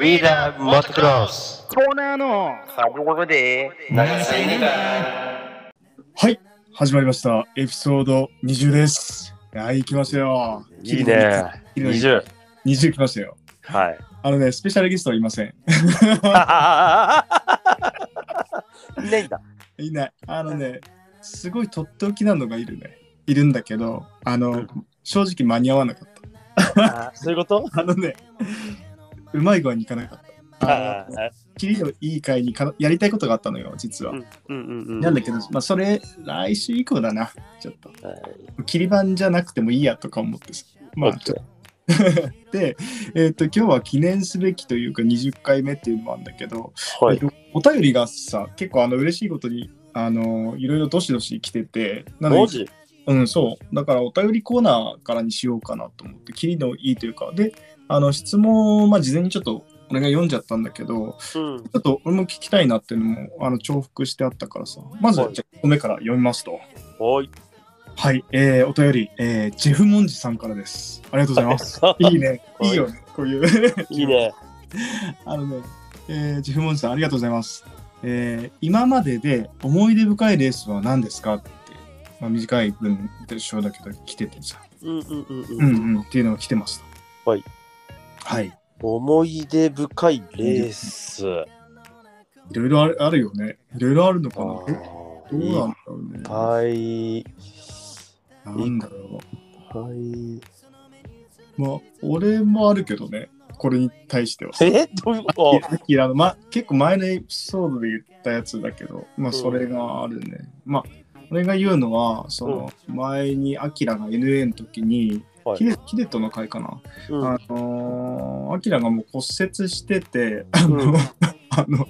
Motocross. コーナーの。ということで、長瀬犬がはい。始まりました。エピソード20です。はい行きましたよ。いいね。きれいに20。20来ましたよ。はい。あのねスペシャルゲストはいません。いないんだ。いない。あのねすごいとっておきなのがいるね。いるんだけどあの、うん。正直間に合わなかった。あそういうこと？あのねうまい具合にいかなかった。ああのいい会にかやりたいことがあったのよ実は、うんうんうんうん。なんだけど、まあ、それ来週以降だなちょっと。はい。切り板じゃなくてもいいやとか思ってさ。まあオッケー。で、えっと今日は記念すべきというか20回目っていうのもあるんだけど、はい。えっとお便りがさ結構あの嬉しいことにあのいろいろどしどし来ててなのうんそう。だからお便りコーナーからにしようかなと思って切りのいいというか。であの質問を、まあ、事前にちょっと俺が読んじゃったんだけどうん。ちょっと俺も聞きたいなっていうのもあの重複してあったからさまずはいじゃあ1個目から読みますとはい。はい、えー、お便り、えー、ジェフモンジさんからですありがとうございますいいね。いいよね。こういう。いいね。あのね、えージェフモンジさん、ありがとうございます。えー今までで思い出深いレースは何ですかって、まあ、短い文でしょうだけど、来ててさ。うんうんうんううん。んうん、っていうのが来てます。はい。はい。思い出深いレース。いろいろあるあるよね。いろいろあるのかな。えどうなんいだろうね。っぱい。なんだろはい。う。まあ、俺もあるけどね。これに対しては。え？どういうこさっきあの、ま、結構前のエピソードで言ったやつだけど、まあ、それがあるね。まあ、俺が言うのは、その、前にアキラが NA の時に、はいヒデヒデトの回かな。とうんあのー、アキラがもう骨折してて、あの、う んあの、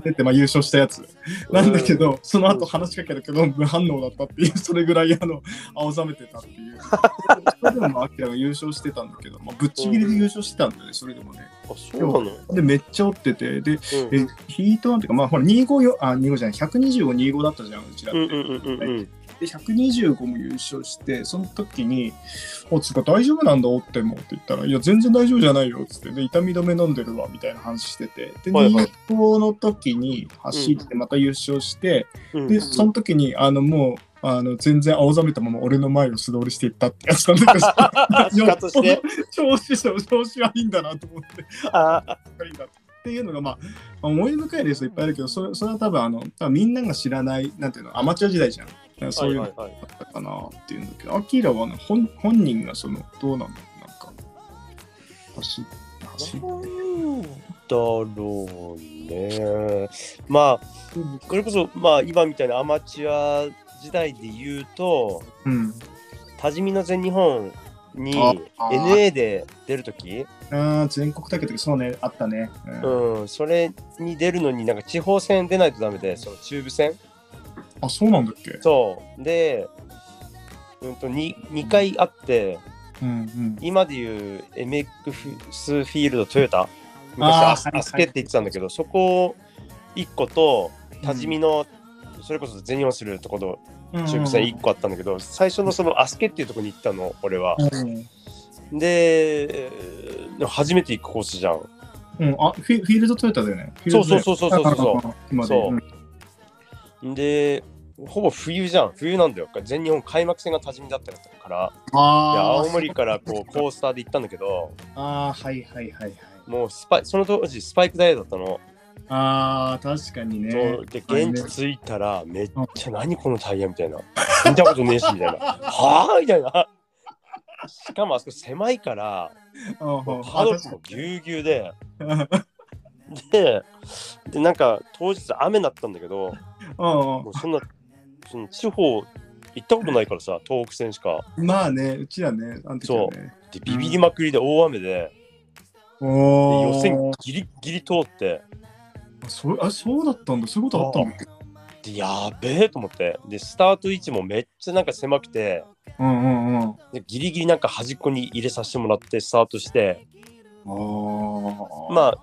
出て、まあ、優勝したやつなんだけど、その後話しかけたけど、無反応だったっていう、それぐらい、あの、青ざめてたっていう。それでも、アキラが優勝してたんだけど、まあ、ぶっちぎりで優勝してたんだよね、それでもね。あ、そうなので、めっちゃ折ってて、で、うん。えヒートなんていうか、まあ、ほら、25よ、あ、25じゃない、125、25だったじゃん、うちら。って。うんうんうんうん。うん。で、125も優勝して、その時に、おつうか、大丈夫なんだ、折ってもって言ったら、いや、全然大丈夫じゃないよ、つって、で、痛み止め飲んでるわ、みたいな話してて、で、はいはい。25の時に走って、また優勝して、うん。で、その時に、あの、もう、あの全然青ざめたまま俺の前を素通りしていったってやつなんだけど。調子調子はいいんだなと思ってあいいんだっていうのが、まあ、まあ思い出深いレースいっぱいあるけど、それそれは多分あの多分みんなが知らない、なんていうの、アマチュア時代じゃん。そういうのだったかなっていうんだけど、アキラはね本本人がその、どうなんだろう、なんか、走だろうね。まあ、これこそ、まあ、今みたいなアマチュア時代で言うと、うん。多治見の全日本に NA で出るとき、全国大会とかそうね、あったね。うんうん、それに出るのになんか地方戦出ないとダメで、その中部戦。あ、そうなんだっけ？そう。で、うんと 2, 2回あって、うんうん。今でいう MX フィールドトヨタ、昔アスケって言ってたんだけど、そこ1個と、多治見の、それこそ全日本するところ中部戦1個あったんだけど、最初のそのアスケっていうところに行ったの、俺は。うんで、初めて行くコースじゃん。うん、あフィフィールドトヨタだよね。そうそうそうそうそうそうそううんで、ほぼ冬じゃん。冬なんだよ。全日本開幕戦が多治見だったから。青森からこうコースターで行ったんだけど、あー、はいはいはいはい。もうスパイその当時スパイクダイヤだったの。ああ、確かにね。そうで現地着いたらめっちゃ何このタイヤみたいな。見たことねえしみたいな。はあみたいな。しかもあそこ狭いから、ハードルもぎゅうぎゅうで、で、でなんか当日雨だったんだけど、もうそんな、その地方行ったことないからさ、東北線しか。うんまあね、うちらね、あの時はね。で、ビビりまくりで大雨で、でお予選ーギリギリ通って、そうあそうだったんだ、そういうことあったんだでやべえと思って、で、スタート位置もめっちゃなんか狭くて、うんうんうん。あでギリギリなんか端っこに入れさせてもらってスタートして、あー。ま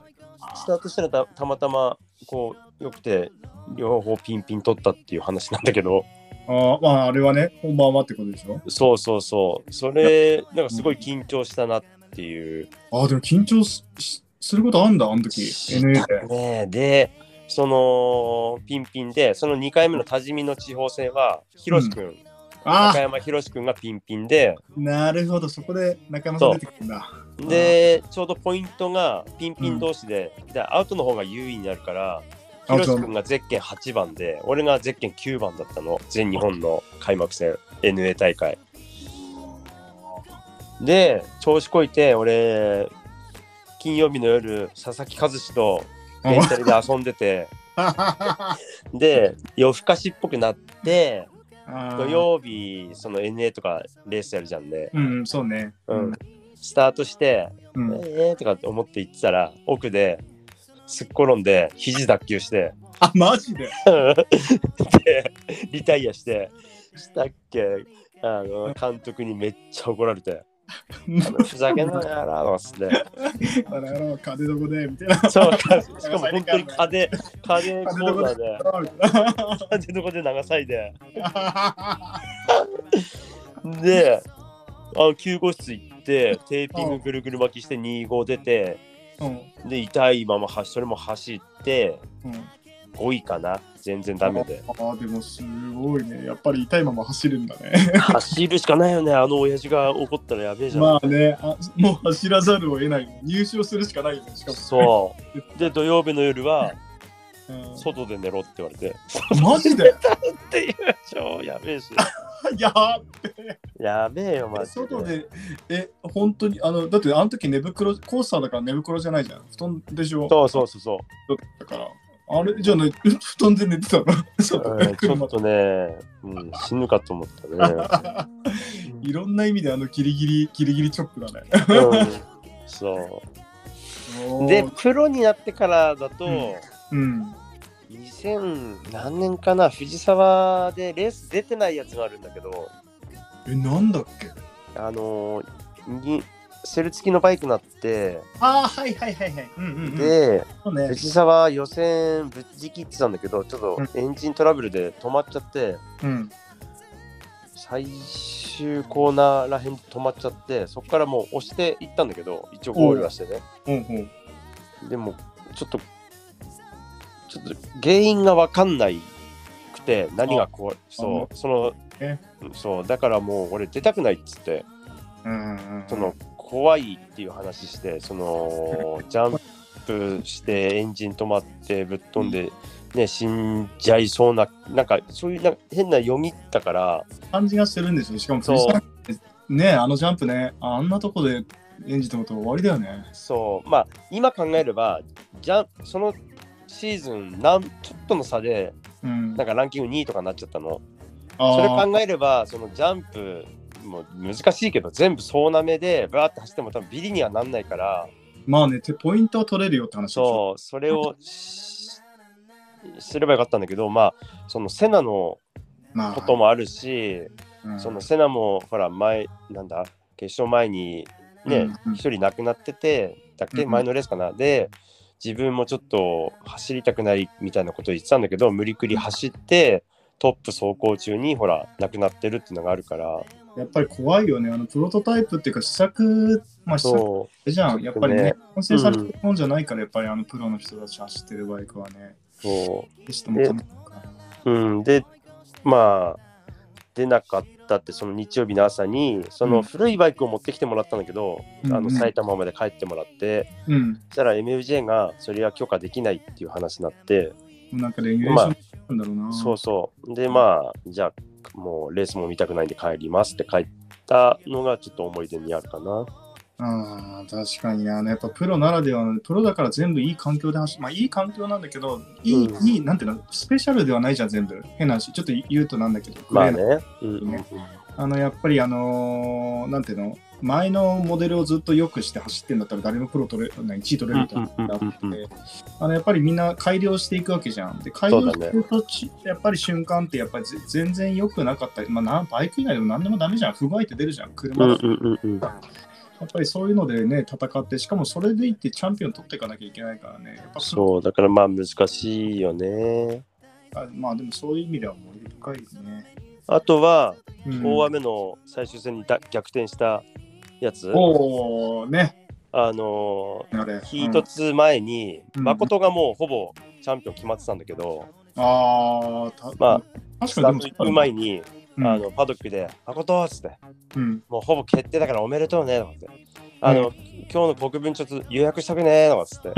あ、スタートしたらたたまたまこう、よくて、両方ピンピン取ったっていう話なんだけど、あーまあ、あれはね、本番はってことでしょ？そうそうそう、それ、なんかすごい緊張したなっていう。ああ、でも緊張ししすることあんだ、あの時。NA で。ね。で、そのピンピンで、その2回目の多治見の地方戦は、ひろしくん、あ中山ひろしくんがピンピンで、あ、なるほど、そこで中山さん出てくるんだ。で、ちょうどポイントがピンピン同士で、でアウトの方が優位になるから、ひろしくんがゼッケン8番で、俺がゼッケン9番だったの、全日本の開幕戦、NA 大会。で、調子こいて、俺、金曜日の夜、佐々木和志とレンタルで遊んでて、で、夜更かしっぽくなって、土曜日、その NA とかレースやるじゃんね。うん、そうね。うん。スタートして、うん。えーとかって思って行ってたら、奥ですっ転んで、肘脱臼して、あ、マジで？で、リタイアして、したっけ、あの、監督にめっちゃ怒られて、ふざけんなよやらっつって。あらら、金どこでみたいな。そうか、しかも本当に風、風コーナーで、風どこで流さいで。で、あの救護室行って、テーピングぐるぐる巻きして2号出て、うんで、痛いままはそれも走って、うん5位かな、全然ダメで。ああ、でもすごいね。やっぱり痛いまま走るんだね。走るしかないよね、あの親父が怒ったらやべえじゃん。まあねあ、もう走らざるを得ない。入賞するしかないよね。しかも。そう。で、土曜日の夜は、うん外で寝ろって言われて、マジで？っていう、超やべえし。ややべえよ、マっジ外で、え、本当に、あの、だってあの時寝袋、コースターだから寝袋じゃないじゃん。布団でしょ？そうそうそうそう。だから。あれじゃあね、布団で寝てたの？ちょっとね、うん、死ぬかと思ったね。いろんな意味であのギリギリ、ギリギリチョップだね。うん、そう。で、プロになってからだと、うん。2000何年かな、藤沢でレース出てないやつがあるんだけど、え、なんだっけ？あのーにセル付きのバイクになって、ああ、はいはいはいはい。うんうんうん。で、ね。藤沢予選ぶっちぎってたんだけど、ちょっとうんエンジントラブルで止まっちゃって、うん。最終コーナーらへんで止まっちゃって、そこからもう押していったんだけど、一応ゴールはしてね。ほうほう。でも、ちょっと、ちょっと原因がわかんないくて、何がこう、そう、そのえ、そう、だからもう俺出たくないっつって、うんうんうん。その、怖いっていう話して、その、ジャンプしてエンジン止まってぶっ飛んで、ね、死んじゃいそうな、なんかそういうな変な読みだから、感じがしてるんですよ。しかも、そうねあのジャンプね、あんなとこでエンジン止まったら終わりだよね。そう、まあ、今考えれば、じゃそのシーズンなん、ちょっとの差で、うん。なんかランキング2位とかになっちゃったの。それ考えれば、そのジャンプも難しいけど、全部総なめでバーって走っても多分ビリにはなんないから、まあね、てポイントは取れるよって話。そう、それをしすればよかったんだけど、まあ、そのセナのまあ、こともあるし、うん。そのセナもほら前なんだ決勝前にねうんうん。一、人亡くなっててだっけ、うんうん。前のレースかな。で自分もちょっと走りたくないみたいなことを言ってたんだけど無理くり走ってトップ走行中にほら亡くなってるっていうのがあるからやっぱり怖いよね。あのプロトタイプっていうか試作、まあ試作そじゃん。やっぱりね。ね、完成されてるもんじゃないから、やっぱりあのプロの人たち走ってるバイクはね。う。そ決してもかなううん。でまあ出なかったってその日曜日の朝にその古いバイクを持ってきてもらったんだけど、うんうん。あの埼玉まで帰ってもらって、うん。そしたら MFJ がそれは許可できないっていう話になって、なんかレギュレーションなんだろうな。そうそう。で、まあ、じゃあ、もうレースも見たくないんで帰りますって帰ったのがちょっと思い出にあるかな。ああ、確かにね。あのやっぱプロならではの、プロだから全部いい環境で走る。まあいい環境なんだけど、いい、うんいい、なんていうの、スペシャルではないじゃん、全部。変な話。ちょっと言うとなんだけど、まあね。うん。あの、やっぱりあのーなんていうの、前のモデルをずっと良くして走ってんだったら誰もプロ取れ、1位取れるみたいなのがあって、あの、やっぱりみんな改良していくわけじゃん。で、改良していくとち、やっぱり瞬間ってやっぱりぜ全然良くなかったり、まあな、バイク以外でも何でもダメじゃん。不具合って出るじゃん。車だとうんうんうんうん。やっぱりそういうのでね、戦って、しかもそれでいってチャンピオン取っていかなきゃいけないからね。やっぱそう、だからまあ難しいよね。あまあでもそういう意味ではもう深いね。あとは、うん大雨の最終戦にだ逆転したやつ、おおね。あのあれ。ー、一つ前に、うん誠がもうほぼチャンピオン決まってたんだけど、うん。ああ、たまあ、確かに行く前に、うんあのパドックで、誠っつって、うん。もうほぼ決定だからおめでとうねとかって。あの、う今日の国分ちょっと予約しとくねとかっつって。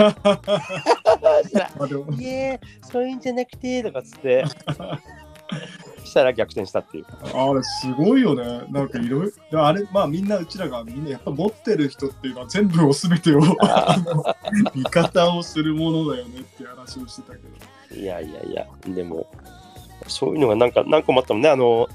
いえ、そういうんじゃなくてとかっつって。したら逆転したっていう。あれすごいよね。なんかいろいろ、あれ、まあみんなうちらがみんなやっぱ持ってる人っていうのは全部を全てを 味方をするものだよねって話をしてたけど。いやいやいや、でも、そういうのがなんか何個もあったもんね。あの、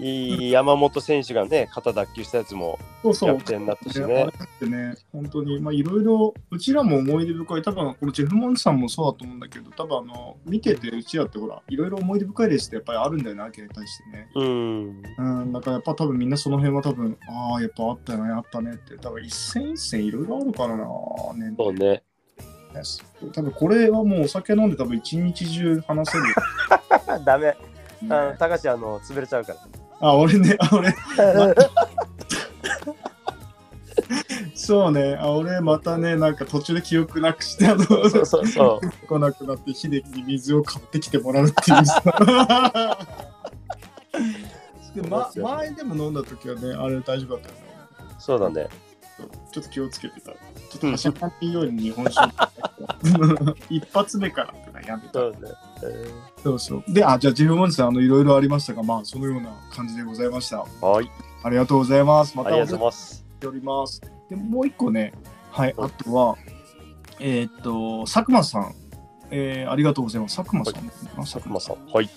いい山本選手がね、肩脱臼したやつもそうそう。逆転になったしね、あねれ。だってね、本当に、まあいろいろ、うちらも思い出深い、多分このジェフモンさんもそうだと思うんだけど、多分あの、見ててうちらってほら、いろいろ思い出深いレースってやっぱりあるんだよな、アキラに対してね。うん。うん、だからやっぱ多分みんなその辺は多分、ああ、やっぱあったよね、あったねって、多分一戦一戦いろいろあるからな、ね。そうね。多分これはもうお酒飲んで多分一日中話せるよ。ダメ。あの、ね高橋、あの、潰れちゃうから。あ、俺ね、あ、俺、そうね、あ、俺またね、なんか途中で記憶なくして、あの、そうそうそう。来なくなって、秀樹に水を買ってきてもらうっていうさ。でま、前でも飲んだ時はね、あれ大丈夫だったよね。そうだね。ちょっと気をつけてた。ちょっと走らないように日本酒。一発目からってのはやめた。そうね。えそうそう。で、あ、じゃあ、ジェフモンチさん、あの、いろいろありましたが、まあ、そのような感じでございました。ーはい。ありがとうございます。また。お待ちしております。で、もう一個ね、はい、あとは、えーっと、佐久間さん。えーありがとうございます。佐久間さん、あ佐久間さん。まさん。はい。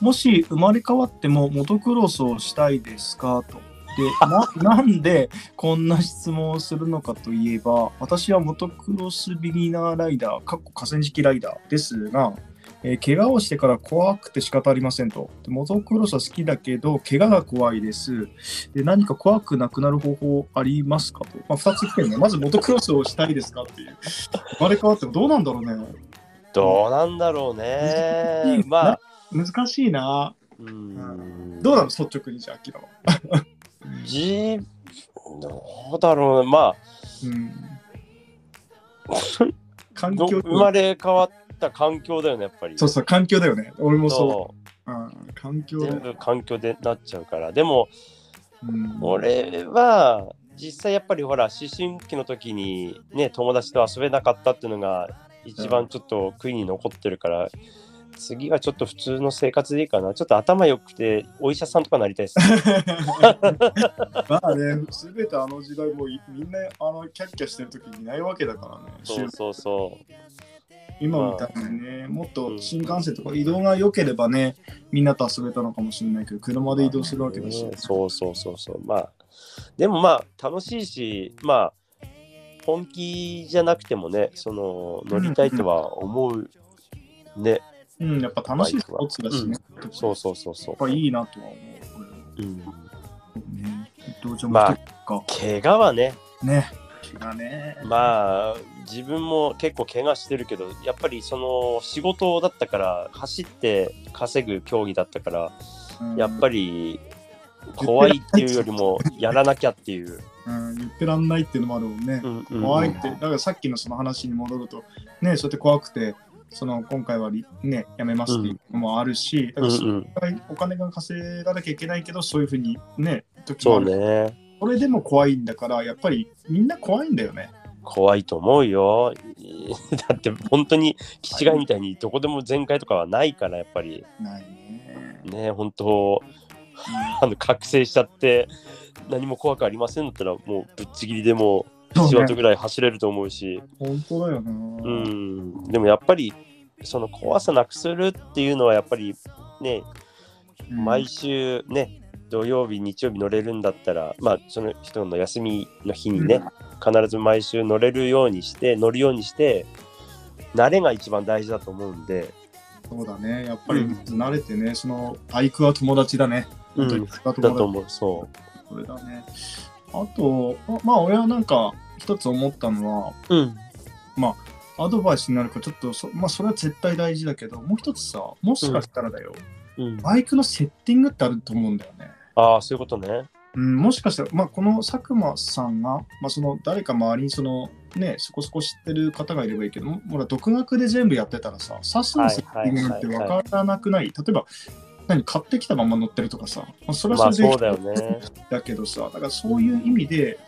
もし生まれ変わってもモトクロスをしたいですか？と。でな なんでこんな質問をするのかといえば私はモトクロスビギナーライダーかっこ河川敷ライダーですが、えー怪我をしてから怖くて仕方ありませんと。でモトクロスは好きだけど怪我が怖いです。で何か怖くなくなる方法ありますかと、まあ、2つ来てるね。まずモトクロスをしたいですかっていう。生まれ変わってもどうなんだろうね。どうなんだろうね。まあ、難しいな。うん。どうなの？率直にじゃあアキラはじどうだろうね。まうんあ、環境ど生まれ変わった環境だよね、やっぱり。そうそう、環境だよね。俺もそ。そううん、環境全部環境でなっちゃうから。でも、うん、俺は、実際やっぱりほら、思春期の時にね、友達と遊べなかったっていうのが、一番ちょっと悔いに残ってるから、次はちょっと普通の生活でいいかな。ちょっと頭良くて、お医者さんとかなりたいです、ね。まあね、すべてあの時代もいみんなあのキャッキャしてる時にいないわけだからね。そうそうそう。今みたいにね、もっと新幹線とか移動が良ければね、みんなと遊べたのかもしれないけど、車で移動するわけだし。ねそうそうそうそう。まあ、でもまあ、楽しいし、まあ、本気じゃなくてもね、その、乗りたいとは思うね。うん、やっぱ楽しいスポーツだしね。そうそうそうそやっぱいいなとは思う。う。うん、ね、まあ。怪我はね、ね。怪我ね。まあ、自分も結構怪我してるけど、やっぱりその仕事だったから、走って稼ぐ競技だったから、うんやっぱり怖いっていうよりも、やらなきゃっていう。うん、言ってらんないっていうのもあるもんね。うんうん怖いって、だからさっきのその話に戻ると、ね、そうやって怖くて、その今回はりね、やめますっていうのもあるし、だからうんうん、お金が稼がなきゃいけないけど、そういうふうにね、時そうもある。ね。それでも怖いんだから、やっぱりみんな怖いんだよね。怖いと思うよ。だって本当に気違いみたいにどこでも全開とかはないからやっぱりないね。ね本当 あの覚醒しちゃって何も怖くありませんだったらもうぶっちぎりでも仕事ぐらい走れると思うし本当だよな。うんでもやっぱりその怖さなくするっていうのはやっぱりねうん毎週ね土曜日日曜日乗れるんだったらまあその人の休みの日にね、必ず毎週乗れるようにして乗るようにして慣れが一番大事だと思うんで、そうだね。やっぱりうん慣れてね、そのバイクは友達だね。本当に。だと思うそそれだね。あと、ままあ、俺はなんか、一つ思ったのは、う、うん、アドバイスになるか、ちょっとそ、まあ、それは絶対大事だけど、もう一つさ、もしかしたらだよ、うん、バイクのセッティングってあると思うんだよね。ああそういうことね。うん、もしかしたら、まあ、この佐久間さんが、まあ、その誰か周りにその、ね、そこそこ知ってる方がいればいいけど、ほら独学で全部やってたらさ、サスのセッティングって分からなくない、例えば、何買ってきたまま乗ってるとかさ、まあ、それはそれで、だよね。だけどさ、だからそういう意味で、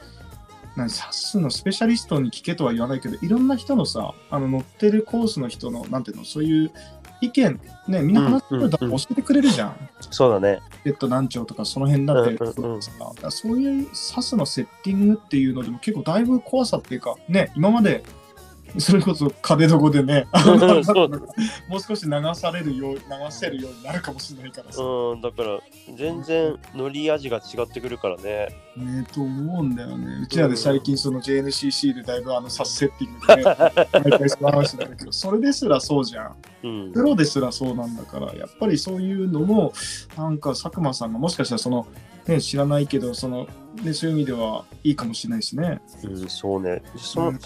何サスのスペシャリストに聞けとは言わないけど、いろんな人のさ、あの乗ってるコースの人の、なんていうの、そういう意見、ね、みんな話してるだ教えてくれるじゃん。そうだね。ペット何丁とかその辺だって、うんうんうんそういうサスのセッティングっていうのでも結構だいぶ怖さっていうか、ね、今までそれこそ壁どこでね、もう少し流されるよう、流せるようになるかもしれないからさ。うん、だから全然乗り味が違ってくるからね。ねと思うんだよね。うちらで最近その JNCC でだいぶあのサスセッティングで、ね、毎回その話になるけど、それですらそうじゃん。うんプ。ロですらそうなんだから、やっぱりそういうのも、なんか佐久間さんがもしかしたらその、ね、知らないけど、その、ね、そういう意味ではいいかもしれないしね。うん、そうね。その、うん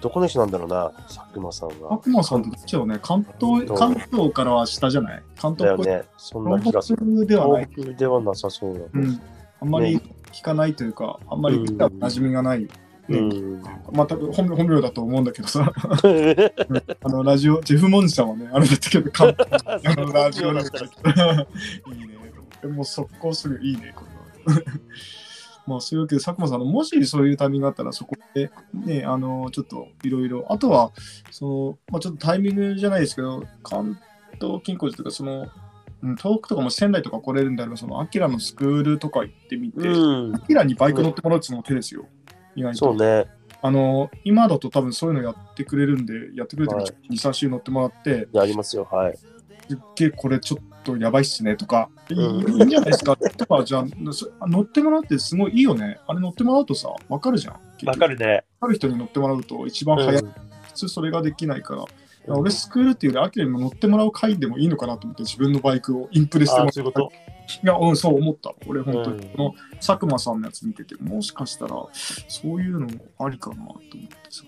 どこの人なんだろうな、佐久間さんが佐。久間さんってどっちよね、関東、関東からは下じゃない？関東っぽい。だよね。そんな気がする。ではない。ではなさそうだ。うん。あんまり聞かないというか、あんまり聞い馴染みがない。ねうん。まあ、多分本名本名だと思うんだけどさ、あのラジオ、ジェフ・モンジさんはね、あれだったけど、あのラジオだったけど、いいね。でもう速攻すぐいいね、これは。まあ、そういうわけで、佐久間さんの、もしそういうタイミングがあったら、そこで、ね、あの、ちょっといろいろ、あとは、その、まあ、ちょっとタイミングじゃないですけど、関東近郊というか、その、うん遠くとかも仙台とか来れるんであれば、その、アキラのスクールとか行ってみて、うんア。キラにバイク乗ってもらうっていうのも手ですよ。意外と。そうね。あの、今だと多分そういうのやってくれるんで、やってくれてるはい2、3週乗ってもらって、やりますよ。はい。すっげえこれちょっとやばいっすねとか、いいうんいいんじゃないですか？とか、じゃあそ乗ってもらうってすごいいいよね。あれ乗ってもらうとさ、わかるじゃん。わかるね。わかる人に乗ってもらうと一番早い。うん普通それができないから。俺、スクールっていうより、アキラにも乗ってもらう回でもいいのかなと思って、自分のバイクをインプレしてもらういうこと？いや、うん、そう思った。俺、本当に、うんこの佐久間さんのやつ見てて、もしかしたら、そういうのもありかなと思ってさ。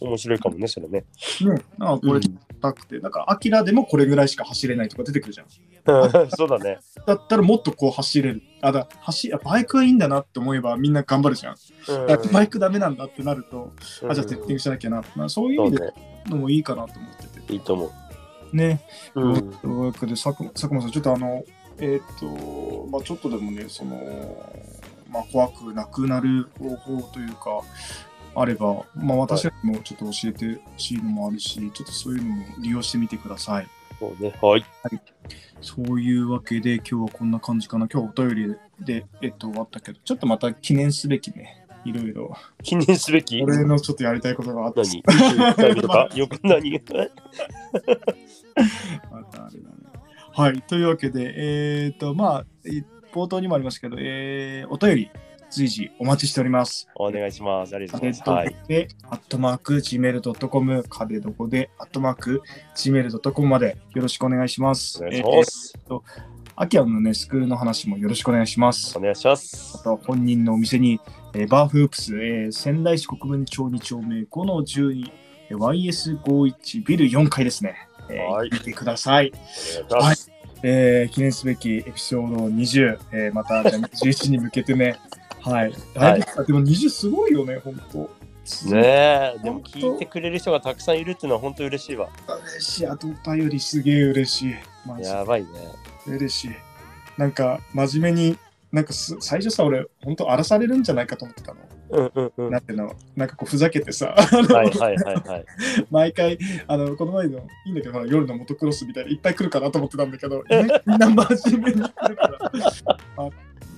面白いかもね、それね。ね、なんかこれ、たくて、だから、アキラでもこれぐらいしか走れないとか出てくるじゃん。そうだね。だったらもっとこう走れる。あ、だ走あバイクはいいんだなって思えばみんな頑張るじゃん。うんバイクダメなんだってなると、うんあ、じゃあセッティングしなきゃな。まあ、そういう意味でね。のもいいかなと思ってて。いいと思う。ね。うん。というわけで、佐久佐久間さん、ちょっとあの、えっ、と、まあちょっとでもね、その、まあ怖くなくなる方法というか、あれば、まあ私にもちょっと教えてほしいのもあるし、ちょっとそういうのも利用してみてください。そうね。はい。そういうわけで、今日はこんな感じかな。今日お便りで、えっと、終わったけど、ちょっとまた記念すべきね、いろいろ、記念すべき？俺のちょっとやりたいことがあって、何？とか よく何？またあれだね。はい、というわけで、えっと、まあ、い冒頭にもありましたけど、えーお便り、随時お待ちしております。お願いします。ありがとうご壁ざいます。はい。で、アットマーク、gmail.com、壁どこで、アットマーク、gmail.com までよろしくお願いします。お願いします。えーアキアのね、スクールの話もよろしくお願いしますお。願いしますあ。と本人のお店に、えーバーフープス、えー仙台市国分町2丁目5の12、えー YS51 ビル4階ですね。えーはい見てください。お願いします。えー記念すべきエピソード20、えーまたじゃあ11に向けてね、はい。だいぶでも20すごいよね、本当。ねえ、でも聞いてくれる人がたくさんいるっていうのは本当嬉しいわ。嬉しい。あとお便りすげえ嬉しい。やばいね。嬉しい。なんか、真面目に、なんかす最初さ、俺、本当荒らされるんじゃないかと思ってたの。うんうんうん。はなんていうの、なんかこう、ふざけてさ、いはいはいはい。毎回、あの、この前の、いいんだけど、夜のモトクロスみたいにいっぱい来るかなと思ってたんだけど、みんな真面目に来るから、あ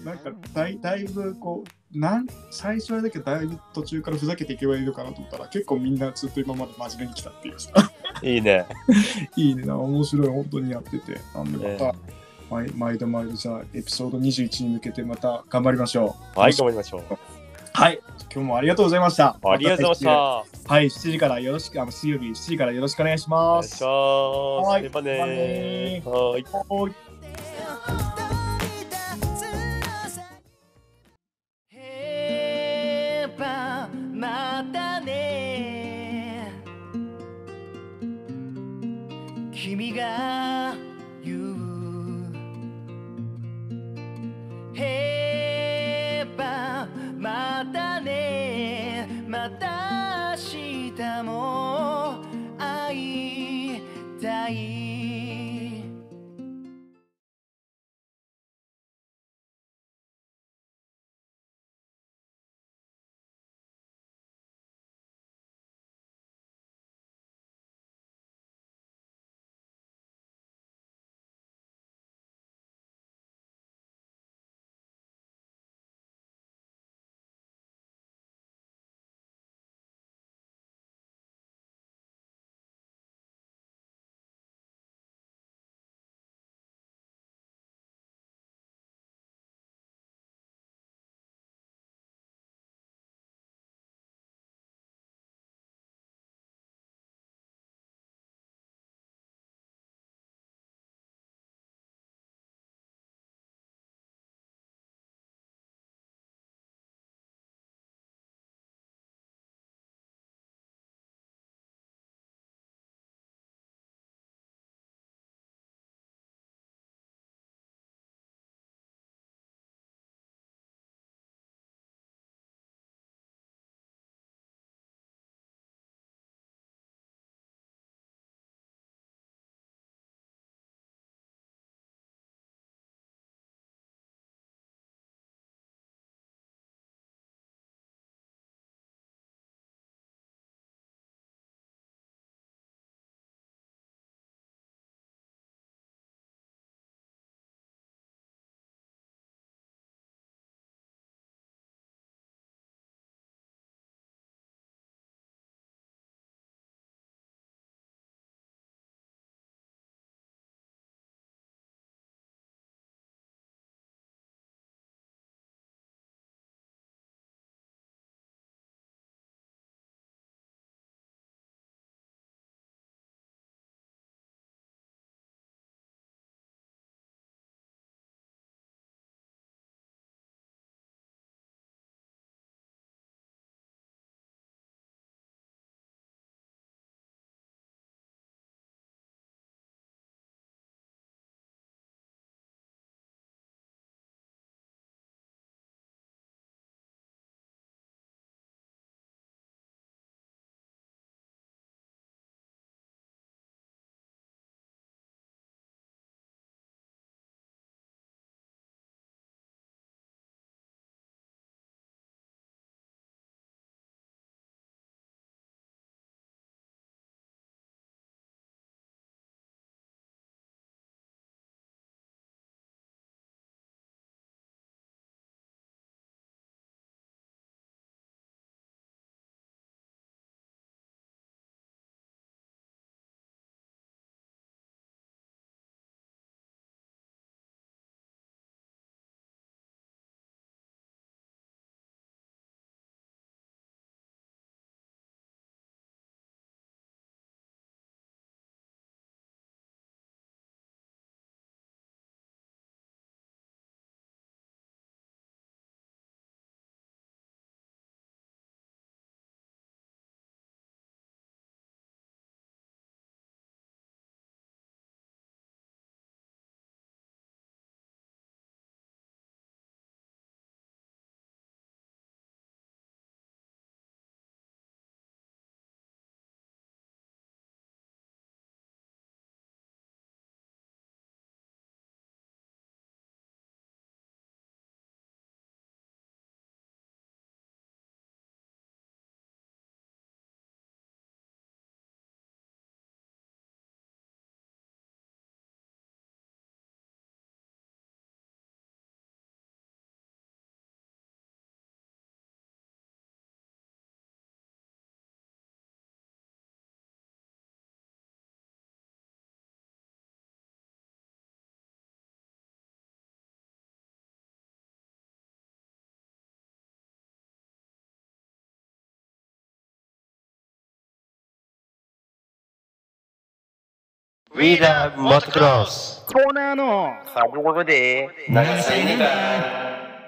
なんかだい、だいぶこう、なん最初あれだけど、だいぶ途中からふざけていけばいいのかなと思ったら、結構みんなずっと今まで真面目に来たっていうさ、いいね。いいね、面白い、本当にやってて、なんでまた、ね毎毎度毎度じゃあ、エピソード21に向けてまた頑張りましょう。はい、頑張りましょう。はい、今日もありがとうございました。ありがとうございました。た。はい、7時からよろしく、あの水曜日7時からよろしくお願いしおます。願いします。はい。はいいウィーダーモトクロスコーナーの長瀬ネタ